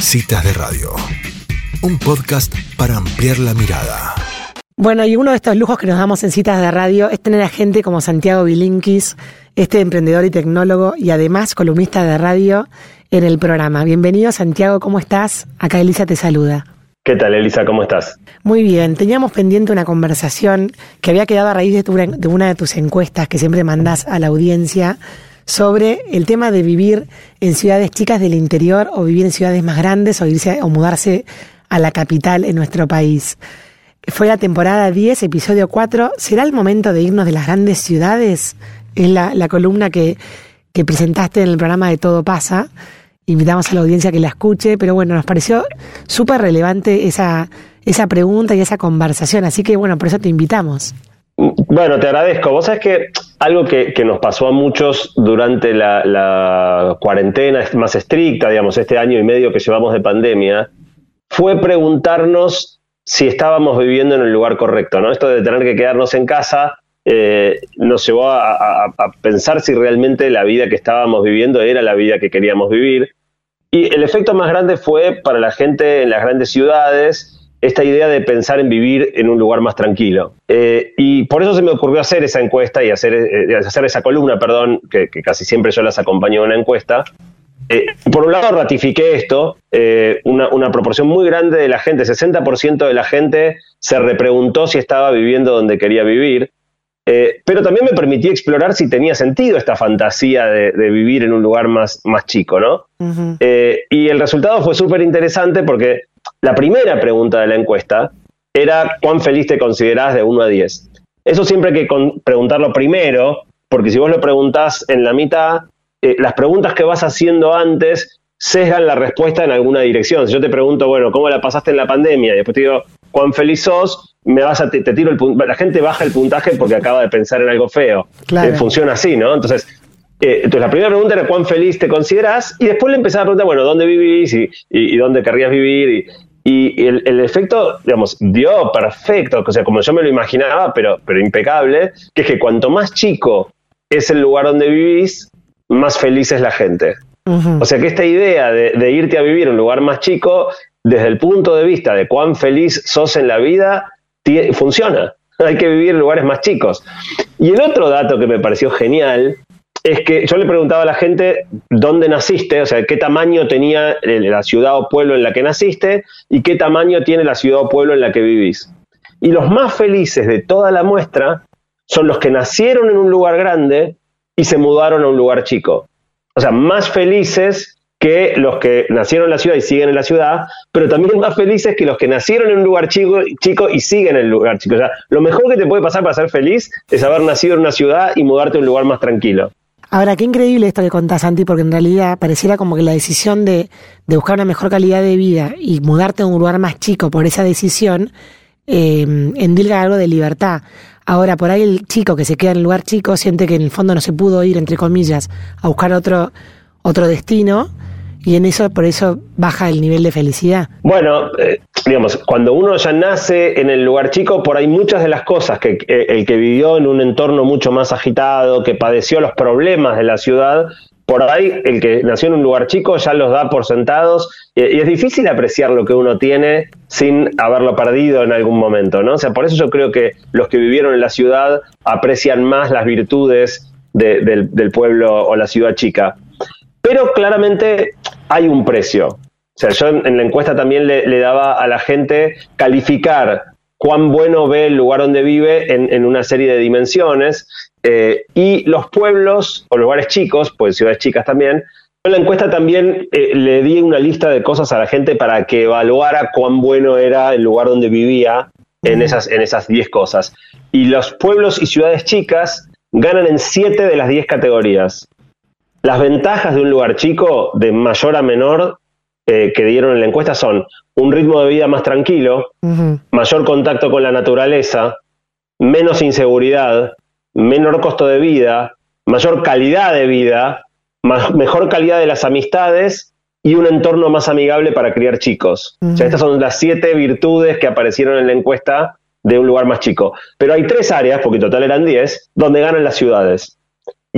Citas de Radio, un podcast para ampliar la mirada. Bueno, y uno de estos lujos que nos damos en citas de radio es tener a gente como Santiago Bilinkis, este emprendedor y tecnólogo y además columnista de radio en el programa. Bienvenido Santiago, ¿cómo estás? Acá Elisa te saluda. ¿Qué tal, Elisa? ¿Cómo estás? Muy bien. Teníamos pendiente una conversación que había quedado a raíz de, de una de tus encuestas que siempre mandás a la audiencia sobre el tema de vivir en ciudades chicas del interior o vivir en ciudades más grandes o irse o mudarse a la capital en nuestro país. Fue la temporada 10, episodio 4. ¿Será el momento de irnos de las grandes ciudades? Es la, la columna que, que presentaste en el programa de Todo pasa invitamos a la audiencia que la escuche, pero bueno, nos pareció súper relevante esa, esa pregunta y esa conversación, así que bueno, por eso te invitamos. Bueno, te agradezco. Vos sabés que algo que, nos pasó a muchos durante la, la, cuarentena más estricta, digamos, este año y medio que llevamos de pandemia, fue preguntarnos si estábamos viviendo en el lugar correcto, ¿no? Esto de tener que quedarnos en casa eh, nos llevó a, a, pensar si realmente la vida que estábamos viviendo era la vida que queríamos vivir. Y el efecto más grande fue para la gente en las grandes ciudades esta idea de pensar en vivir en un lugar más tranquilo. Eh, y por eso se me ocurrió hacer esa encuesta y hacer, eh, hacer esa columna, perdón, que, casi siempre yo las acompaño en una encuesta. Eh, por un lado ratifiqué esto, una, una, proporción muy grande de la gente, 60% de la gente se repreguntó si estaba viviendo donde quería vivir. Pero también me permití explorar si tenía sentido esta fantasía de, vivir en un lugar más, más chico, ¿no? Y el resultado fue súper interesante porque la primera pregunta de la encuesta era ¿cuán feliz te considerás de 1 a 10? Eso siempre hay que preguntarlo primero, porque si vos lo preguntás en la mitad, eh, las preguntas que vas haciendo antes sesgan la respuesta en alguna dirección. Si yo te pregunto, bueno, ¿cómo la pasaste en la pandemia? Y después te digo, ¿cuán feliz sos? me vas a, te, tiro el la gente baja el puntaje porque acaba de pensar en algo feo. Claro. Eh, funciona así, ¿no? Entonces, eh, entonces la primera pregunta era cuán feliz te consideras y después le empezaba a preguntar, bueno, ¿dónde vivís y, y, dónde querrías vivir? Y, el, el, efecto, digamos, dio perfecto, o sea, como yo me lo imaginaba, pero, pero impecable, que es que cuanto más chico es el lugar donde vivís, más feliz es la gente. O sea que esta idea de, de irte a vivir en un lugar más chico, desde el punto de vista de cuán feliz sos en la vida, funciona. Hay que vivir en lugares más chicos. Y el otro dato que me pareció genial es que yo le preguntaba a la gente dónde naciste, o sea, qué tamaño tenía la ciudad o pueblo en la que naciste y qué tamaño tiene la ciudad o pueblo en la que vivís. Y los más felices de toda la muestra son los que nacieron en un lugar grande y se mudaron a un lugar chico. O sea, más felices que los que nacieron en la ciudad y siguen en la ciudad, pero también más felices que los que nacieron en un lugar chico, y siguen en el lugar chico. O sea, lo mejor que te puede pasar para ser feliz es haber nacido en una ciudad y mudarte a un lugar más tranquilo. Ahora, qué increíble esto que contás, Santi, porque en realidad pareciera como que la decisión de, de buscar una mejor calidad de vida y mudarte a un lugar más chico por esa decisión eh, endilga algo de libertad. Ahora, por ahí el chico que se queda en el lugar chico siente que en el fondo no se pudo ir, entre comillas, a buscar otro, otro destino y en eso, por eso baja el nivel de felicidad. Bueno, eh, digamos, cuando uno ya nace en el lugar chico, por ahí muchas de las cosas que el que vivió en un entorno mucho más agitado, que padeció los problemas de la ciudad, por ahí el que nació en un lugar chico ya los da por sentados y, es difícil apreciar lo que uno tiene sin haberlo perdido en algún momento, ¿no? O sea, por eso yo creo que los que vivieron en la ciudad aprecian más las virtudes del pueblo o la ciudad chica. Pero claramente hay un precio. O sea, yo en, la encuesta también le, daba a la gente calificar cuán bueno ve el lugar donde vive en, una serie de dimensiones. Eh, y los pueblos o lugares chicos, pues ciudades chicas también, en la encuesta también eh, le di una lista de cosas a la gente para que evaluara cuán bueno era el lugar donde vivía en esas en esas 10 cosas. Y los pueblos y ciudades chicas ganan en 7 de las 10 categorías. Las ventajas de un lugar chico, de mayor a menor, eh, que dieron en la encuesta son un ritmo de vida más tranquilo, mayor contacto con la naturaleza, menos inseguridad, menor costo de vida, mayor calidad de vida, mejor calidad de las amistades y un entorno más amigable para criar chicos. estas son las siete virtudes que aparecieron en la encuesta de un lugar más chico. Pero hay tres áreas, porque en total eran diez, donde ganan las ciudades.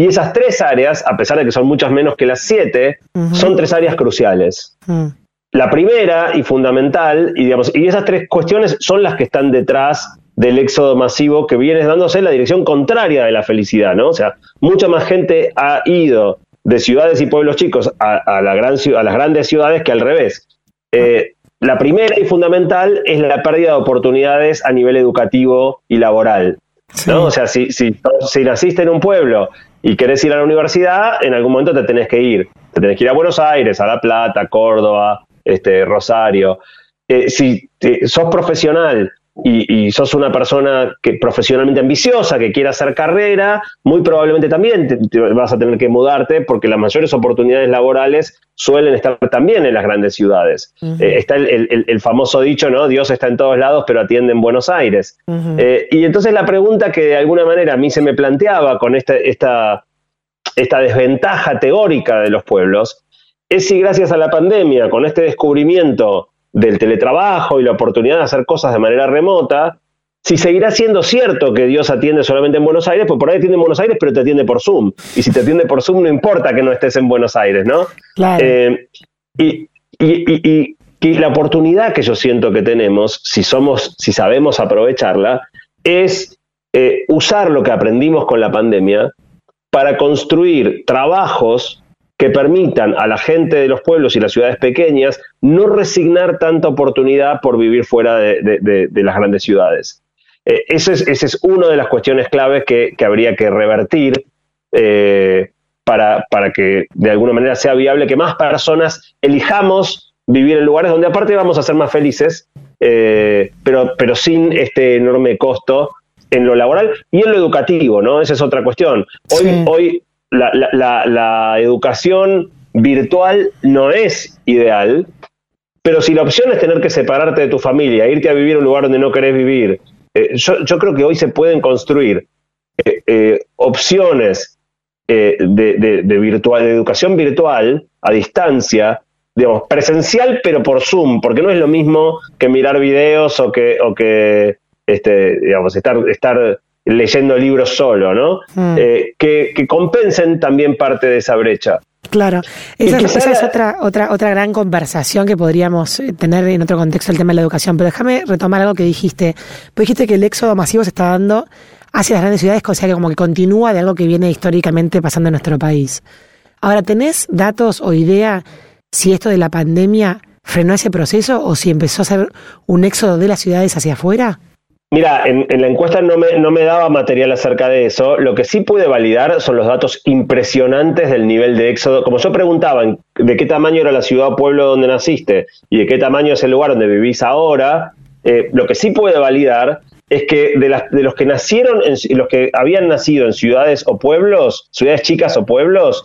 Y esas tres áreas, a pesar de que son muchas menos que las siete, son tres áreas cruciales. Mm. la primera y fundamental, y, digamos, y esas tres cuestiones son las que están detrás del éxodo masivo que viene dándose en la dirección contraria de la felicidad, ¿no? O sea, mucha más gente ha ido de ciudades y pueblos chicos a, la gran, a las grandes ciudades que al revés. Eh, la primera y fundamental es la pérdida de oportunidades a nivel educativo y laboral. ¿No? O sea, si, si, si, naciste en un pueblo y querés ir a la universidad, en algún momento te tenés que ir. Te tenés que ir a Buenos Aires, a La Plata, Córdoba, este, Rosario. Eh, si sos profesional y, sos una persona que profesionalmente ambiciosa, que quiere hacer carrera, muy probablemente también vas a tener que mudarte porque las mayores oportunidades laborales suelen estar también en las grandes ciudades. Eh, está el, famoso dicho, ¿no? Dios está en todos lados, pero atiende en Buenos Aires. Eh, y entonces la pregunta que de alguna manera a mí se me planteaba con esta, esta, esta desventaja teórica de los pueblos es si gracias a la pandemia, con este descubrimiento del teletrabajo y la oportunidad de hacer cosas de manera remota, si seguirá siendo cierto que Dios atiende solamente en Buenos Aires, pues por ahí atiende en Buenos Aires, pero te atiende por Zoom. Y si te atiende por Zoom, no importa que no estés en Buenos Aires, ¿no? Claro. Eh, y, y, la oportunidad que yo siento que tenemos, si somos, si sabemos aprovecharla, es eh, usar lo que aprendimos con la pandemia para construir trabajos que permitan a la gente de los pueblos y las ciudades pequeñas no resignar tanta oportunidad por vivir fuera de, las grandes ciudades. Eh, esa es, una de las cuestiones claves que, habría que revertir eh, para, para, que de alguna manera sea viable que más personas elijamos vivir en lugares donde aparte vamos a ser más felices, eh, pero, pero sin este enorme costo en lo laboral y en lo educativo, ¿no? Esa es otra cuestión. Hoy, hoy la, educación virtual no es ideal, pero si la opción es tener que separarte de tu familia, irte a vivir a un lugar donde no querés vivir, eh, yo, creo que hoy se pueden construir eh, eh, opciones de, virtual, de educación virtual a distancia, digamos, presencial pero por Zoom, porque no es lo mismo que mirar videos o que, o que este, digamos, estar, estar leyendo libros solo, ¿no? Mm. Eh, que, compensen también parte de esa brecha. Claro, esa, es otra, otra, otra gran conversación que podríamos eh, tener en otro contexto el tema de la educación. Pero déjame retomar algo que dijiste. Pues dijiste que el éxodo masivo se está dando hacia las grandes ciudades, o sea que como que continúa de algo que viene históricamente pasando en nuestro país. Ahora, ¿tenés datos o idea si esto de la pandemia frenó ese proceso o si empezó a ser un éxodo de las ciudades hacia afuera? Mira, en, la encuesta no me, no me, daba material acerca de eso. Lo que sí pude validar son los datos impresionantes del nivel de éxodo. Como yo preguntaba de qué tamaño era la ciudad o pueblo donde naciste y de qué tamaño es el lugar donde vivís ahora, eh, lo que sí pude validar es que de, las, de los que nacieron, en, los que habían nacido en ciudades o pueblos, ciudades chicas o pueblos,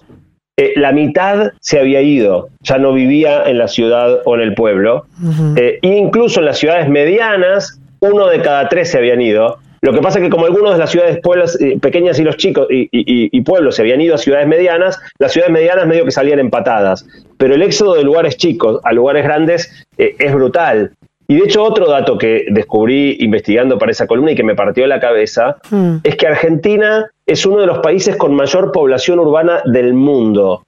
eh, la mitad se había ido, ya no vivía en la ciudad o en el pueblo. e incluso en las ciudades medianas, uno de cada tres se habían ido. Lo que pasa es que como algunos de las ciudades pueblos, eh, pequeñas y los chicos y, pueblos se habían ido a ciudades medianas, las ciudades medianas medio que salían empatadas. Pero el éxodo de lugares chicos a lugares grandes eh, es brutal. Y de hecho otro dato que descubrí investigando para esa columna y que me partió la cabeza hmm. es que Argentina es uno de los países con mayor población urbana del mundo.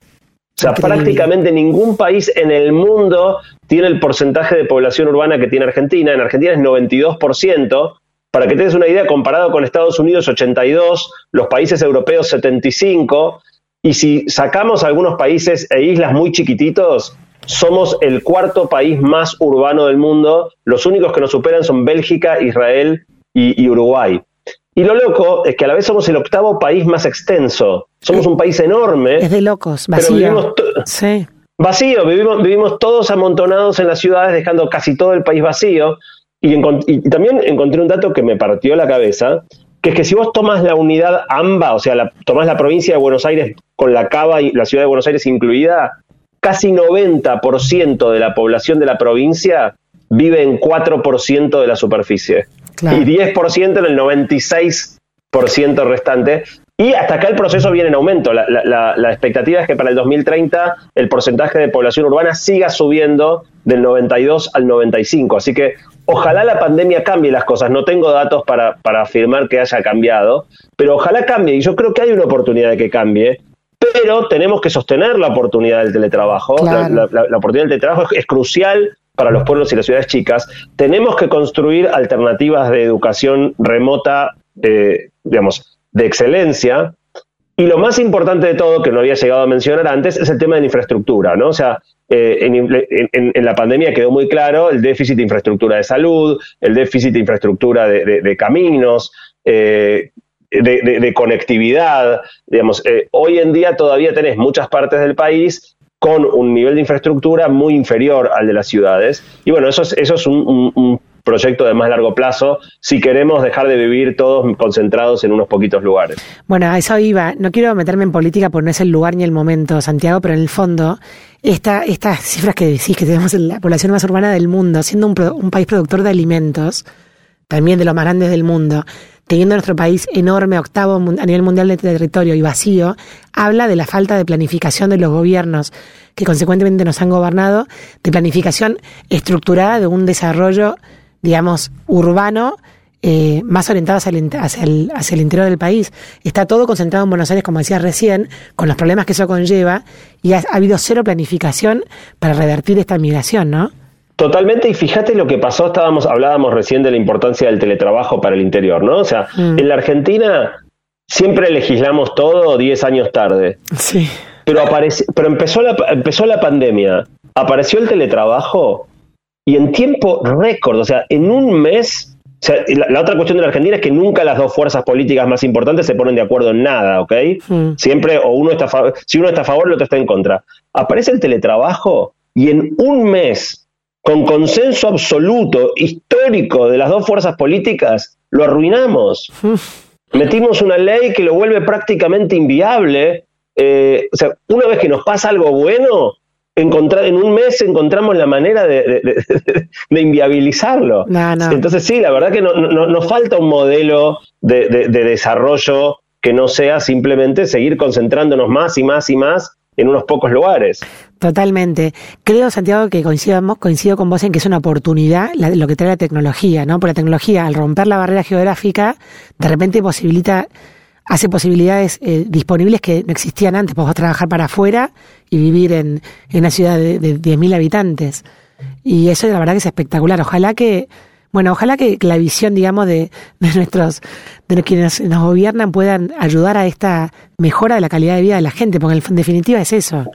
O sea, prácticamente ningún país en el mundo tiene el porcentaje de población urbana que tiene Argentina. En Argentina es 92%. Para que te des una idea, comparado con Estados Unidos 82, los países europeos 75, y si sacamos algunos países e islas muy chiquititos, somos el cuarto país más urbano del mundo. Los únicos que nos superan son Bélgica, Israel y Uruguay. Y lo loco es que a la vez somos el octavo país más extenso. Somos un país enorme. Es de locos, vacío. sí. Vacío, vivimos, vivimos todos amontonados en las ciudades, dejando casi todo el país vacío. Y, también encontré un dato que me partió la cabeza, que es que si vos tomas la unidad AMBA, o sea, la, tomás la provincia de Buenos Aires con la Cava y la ciudad de Buenos Aires incluida, casi 90% de la población de la provincia vive en 4% de la superficie y 10% en el 96% restante. Y hasta acá el proceso viene en aumento. La, expectativa es que para el 2030 el porcentaje de población urbana siga subiendo del 92 al 95. Así que ojalá la pandemia cambie las cosas. No tengo datos para, para afirmar que haya cambiado, pero ojalá cambie. Y yo creo que hay una oportunidad de que cambie, pero tenemos que sostener la oportunidad del teletrabajo. La, oportunidad del teletrabajo es, crucial para los pueblos y las ciudades chicas. Tenemos que construir alternativas de educación remota, eh, digamos, de excelencia. Y lo más importante de todo, que no había llegado a mencionar antes, es el tema de la infraestructura, ¿no? O sea, eh, en, la pandemia quedó muy claro el déficit de infraestructura de salud, el déficit de infraestructura de, caminos, eh, de, conectividad. Digamos, hoy en día todavía tenés muchas partes del país con un nivel de infraestructura muy inferior al de las ciudades. Y bueno, eso es, eso es un, proyecto de más largo plazo si queremos dejar de vivir todos concentrados en unos poquitos lugares. Bueno, a eso iba. No quiero meterme en política porque no es el lugar ni el momento, Santiago, pero en el fondo, esta, estas cifras que decís que tenemos en la población más urbana del mundo, siendo un, un país productor de alimentos, también de los más grandes del mundo, teniendo nuestro país enorme, octavo a nivel mundial de territorio y vacío, habla de la falta de planificación de los gobiernos que consecuentemente nos han gobernado, de planificación estructurada de un desarrollo, digamos, urbano eh, más orientado hacia el, hacia, el, hacia el interior del país. Está todo concentrado en Buenos Aires, como decías recién, con los problemas que eso conlleva, y ha habido cero planificación para revertir esta migración, ¿no? Totalmente, y fíjate lo que pasó, estábamos, hablábamos recién de la importancia del teletrabajo para el interior, ¿no? O sea, mm. en la Argentina siempre legislamos todo 10 años tarde. Sí. Pero, aparece, pero empezó, la, empezó la pandemia, apareció el teletrabajo y en tiempo récord, o sea, en un mes o sea, la, otra cuestión de la Argentina es que nunca las dos fuerzas políticas más importantes se ponen de acuerdo en nada, ¿ok? Mm. Siempre o uno está a si uno está a favor, el otro está en contra. Aparece el teletrabajo y en un mes con consenso absoluto, histórico de las dos fuerzas políticas, lo arruinamos. Metimos una ley que lo vuelve prácticamente inviable. Eh, o sea, una vez que nos pasa algo bueno, encontrar, en un mes encontramos la manera de, inviabilizarlo. Entonces sí, la verdad que no, nos falta un modelo de desarrollo que no sea simplemente seguir concentrándonos más y más y más en unos pocos lugares. Totalmente. Creo, Santiago, que coincidamos, coincido con vos en que es una oportunidad lo que trae la tecnología, ¿no? Porque la tecnología, al romper la barrera geográfica, de repente posibilita, hace posibilidades eh, disponibles que no existían antes. Podés trabajar para afuera y vivir en, una ciudad de, de 10.000 habitantes. Y eso la verdad que es espectacular. Ojalá que bueno, ojalá que, la visión, digamos, de, nuestros, de quienes nos gobiernan puedan ayudar a esta mejora de la calidad de vida de la gente, porque en definitiva es eso.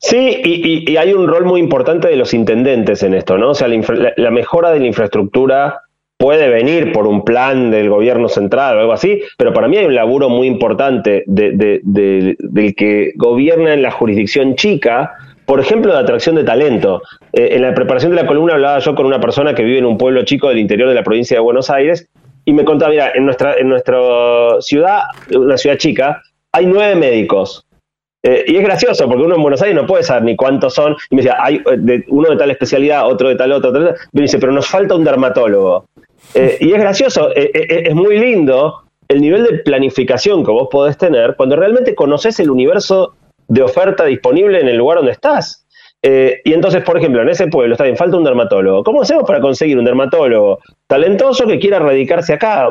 Sí, y, hay un rol muy importante de los intendentes en esto, ¿no? O sea, la, mejora de la infraestructura puede venir por un plan del gobierno central o algo así, pero para mí hay un laburo muy importante de, del que gobierna en la jurisdicción chica por ejemplo, de atracción de talento. Eh, en la preparación de la columna hablaba yo con una persona que vive en un pueblo chico del interior de la provincia de Buenos Aires y me contaba, mira, en nuestra, en nuestra ciudad, una ciudad chica, hay nueve médicos. Eh, y es gracioso, porque uno en Buenos Aires no puede saber ni cuántos son. Y me decía, hay eh, uno de tal especialidad, otro de tal otro. Tal, me dice, pero nos falta un dermatólogo. y es gracioso, es muy lindo el nivel de planificación que vos podés tener cuando realmente conoces el universo de oferta disponible en el lugar donde estás. Eh, y entonces, por ejemplo, en ese pueblo está bien, falta un dermatólogo. ¿Cómo hacemos para conseguir un dermatólogo talentoso que quiera radicarse acá?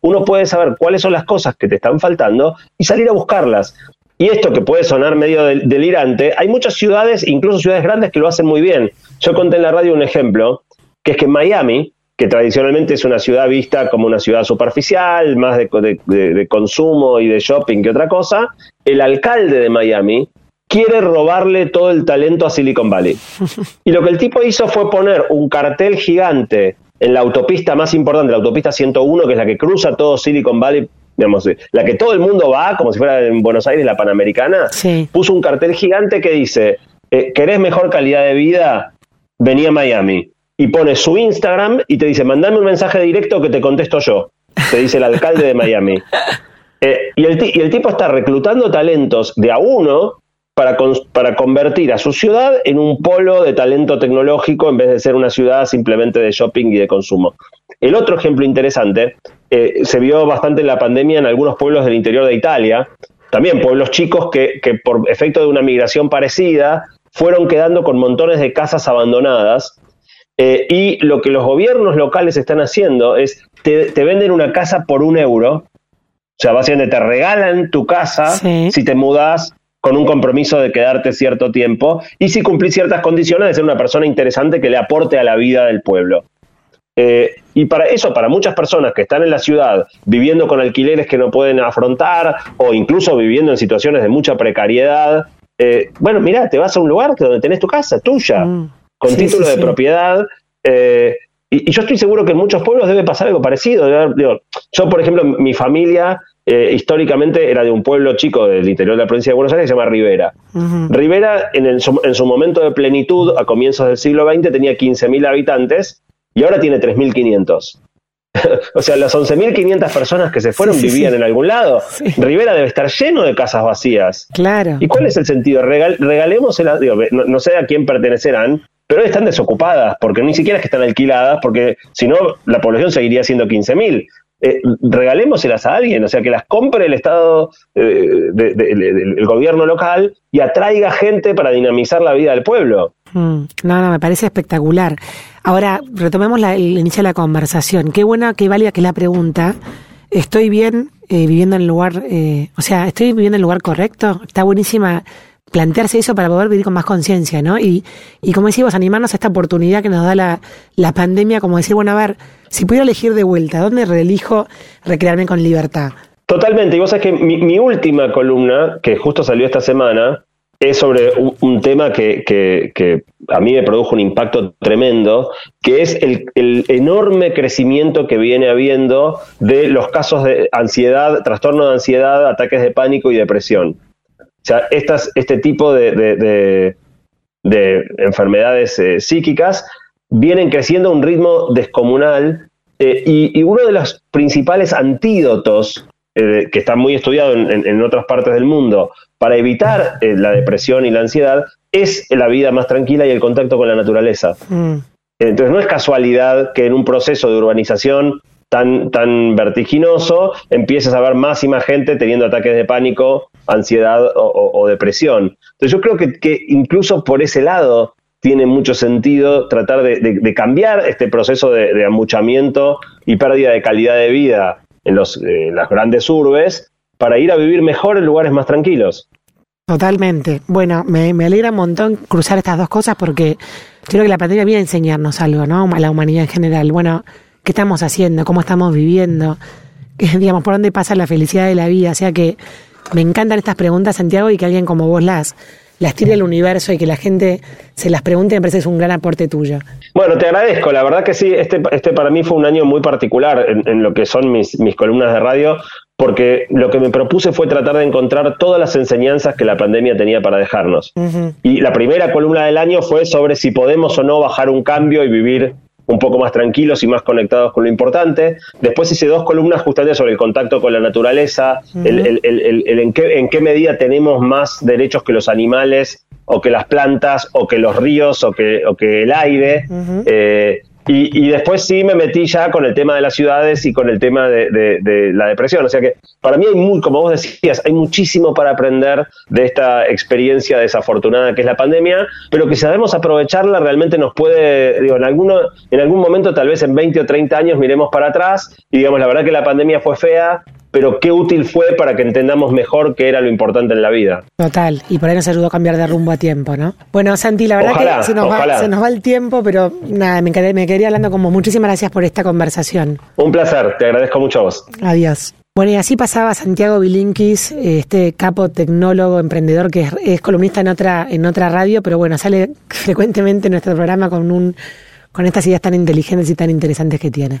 Uno puede saber cuáles son las cosas que te están faltando y salir a buscarlas. Y esto que puede sonar medio delirante, hay muchas ciudades, incluso ciudades grandes, que lo hacen muy bien. Yo conté en la radio un ejemplo, que es que Miami, que tradicionalmente es una ciudad vista como una ciudad superficial, más de, consumo y de shopping que otra cosa, el alcalde de Miami quiere robarle todo el talento a Silicon Valley. Y lo que el tipo hizo fue poner un cartel gigante en la autopista más importante, la autopista 101, que es la que cruza todo Silicon Valley, digamos, la que todo el mundo va, como si fuera en Buenos Aires la Panamericana, puso un cartel gigante que dice, eh, ¿querés mejor calidad de vida? Vení a Miami y pone su Instagram y te dice, mandame un mensaje directo que te contesto yo, te dice el alcalde de Miami. Eh, y, el, y, el, tipo está reclutando talentos de a uno para, para convertir a su ciudad en un polo de talento tecnológico en vez de ser una ciudad simplemente de shopping y de consumo. El otro ejemplo interesante eh, se vio bastante en la pandemia en algunos pueblos del interior de Italia, también pueblos chicos que, que por efecto de una migración parecida fueron quedando con montones de casas abandonadas eh, y lo que los gobiernos locales están haciendo es, te, venden una casa por un euro, sea, básicamente te regalan tu casa si te mudas con un compromiso de quedarte cierto tiempo y si cumplís ciertas condiciones de ser una persona interesante que le aporte a la vida del pueblo. Eh, y para eso, para muchas personas que están en la ciudad viviendo con alquileres que no pueden afrontar o incluso viviendo en situaciones de mucha precariedad, eh, bueno, mira, te vas a un lugar donde tenés tu casa, tuya, mm. con título de propiedad. Eh, y, yo estoy seguro que en muchos pueblos debe pasar algo parecido. yo, por ejemplo, mi familia eh, históricamente era de un pueblo chico del interior de la provincia de Buenos Aires que se llama Rivera. Rivera, en, en, su momento de plenitud, a comienzos del siglo XX, tenía 15.000 habitantes y ahora tiene 3.500. o sea, las 11.500 personas que se fueron vivían en algún lado. Rivera debe estar lleno de casas vacías. Claro. ¿Y cuál es el sentido? Regal, regalemos, digo, no, sé a quién pertenecerán, pero están desocupadas, porque ni siquiera es que están alquiladas, porque si no, la población seguiría siendo 15.000. Eh, regalémoselas a alguien, o sea, que las compre el Estado, eh, el gobierno local y atraiga gente para dinamizar la vida del pueblo. Mm, no, no, me parece espectacular. Ahora, retomemos la, el inicio de la conversación. Qué buena, qué válida que la pregunta. ¿Estoy bien eh, viviendo en el lugar, eh, o sea, estoy viviendo en el lugar correcto? Está buenísima plantearse eso para poder vivir con más conciencia, ¿no? Y, y como decimos, animarnos a esta oportunidad que nos da la, la pandemia, como decir, bueno, a ver, si pudiera elegir de vuelta, ¿dónde reelijo recrearme con libertad? Totalmente, y vos sabés que mi, mi última columna, que justo salió esta semana, es sobre un, tema que, que, a mí me produjo un impacto tremendo, que es el, el, enorme crecimiento que viene habiendo de los casos de ansiedad, trastorno de ansiedad, ataques de pánico y depresión. Sea, estas, este tipo de, de, de, enfermedades eh, psíquicas vienen creciendo a un ritmo descomunal eh, y, y, uno de los principales antídotos eh, que está muy estudiado en, en, otras partes del mundo para evitar la depresión y la ansiedad es la vida más tranquila y el contacto con la naturaleza. Mm. Entonces no es casualidad que en un proceso de urbanización tan, tan vertiginoso empieces a ver más y más gente teniendo ataques de pánico, ansiedad o, depresión. Entonces yo creo que, incluso por ese lado tiene mucho sentido tratar de, cambiar este proceso de, de, amuchamiento y pérdida de calidad de vida en, los, eh, las grandes urbes para ir a vivir mejor en lugares más tranquilos. Totalmente. Bueno, me, me alegra un montón cruzar estas dos cosas porque creo que la pandemia viene a enseñarnos algo, ¿no? A la humanidad en general. Bueno, ¿qué estamos haciendo? ¿Cómo estamos viviendo? digamos, ¿por dónde pasa la felicidad de la vida? O sea que me encantan estas preguntas, Santiago, y que alguien como vos las, las tire al universo y que la gente se las pregunte, me parece que es un gran aporte tuyo. Bueno, te agradezco, la verdad que sí, este, este para mí fue un año muy particular en, en lo que son mis, mis columnas de radio, porque lo que me propuse fue tratar de encontrar todas las enseñanzas que la pandemia tenía para dejarnos. Y la primera columna del año fue sobre si podemos o no bajar un cambio y vivir un poco más tranquilos y más conectados con lo importante. Después hice dos columnas justamente sobre el contacto con la naturaleza, el, en, qué, en qué medida tenemos más derechos que los animales o que las plantas o que los ríos o que, o que el aire. Y, después sí me metí ya con el tema de las ciudades y con el tema de, la depresión. O sea que para mí hay muy, como vos decías, hay muchísimo para aprender de esta experiencia desafortunada que es la pandemia, pero que sabemos aprovecharla realmente nos puede, digo, en, alguno, en algún momento, tal vez en 20 o 30 años, miremos para atrás y digamos, la verdad que la pandemia fue fea, pero qué útil fue para que entendamos mejor qué era lo importante en la vida. Total, y por ahí nos ayudó a cambiar de rumbo a tiempo, ¿no? Bueno, Santi, la verdad que se nos, va, se nos, va, el tiempo, pero nada, me, quedé, me quedaría hablando como muchísimas gracias por esta conversación. Un placer, te agradezco mucho a vos. Adiós. Bueno, y así pasaba Santiago Bilinkis, este capo tecnólogo, emprendedor que es, columnista en otra, en otra radio, pero bueno, sale frecuentemente en nuestro programa con un con estas ideas tan inteligentes y tan interesantes que tiene.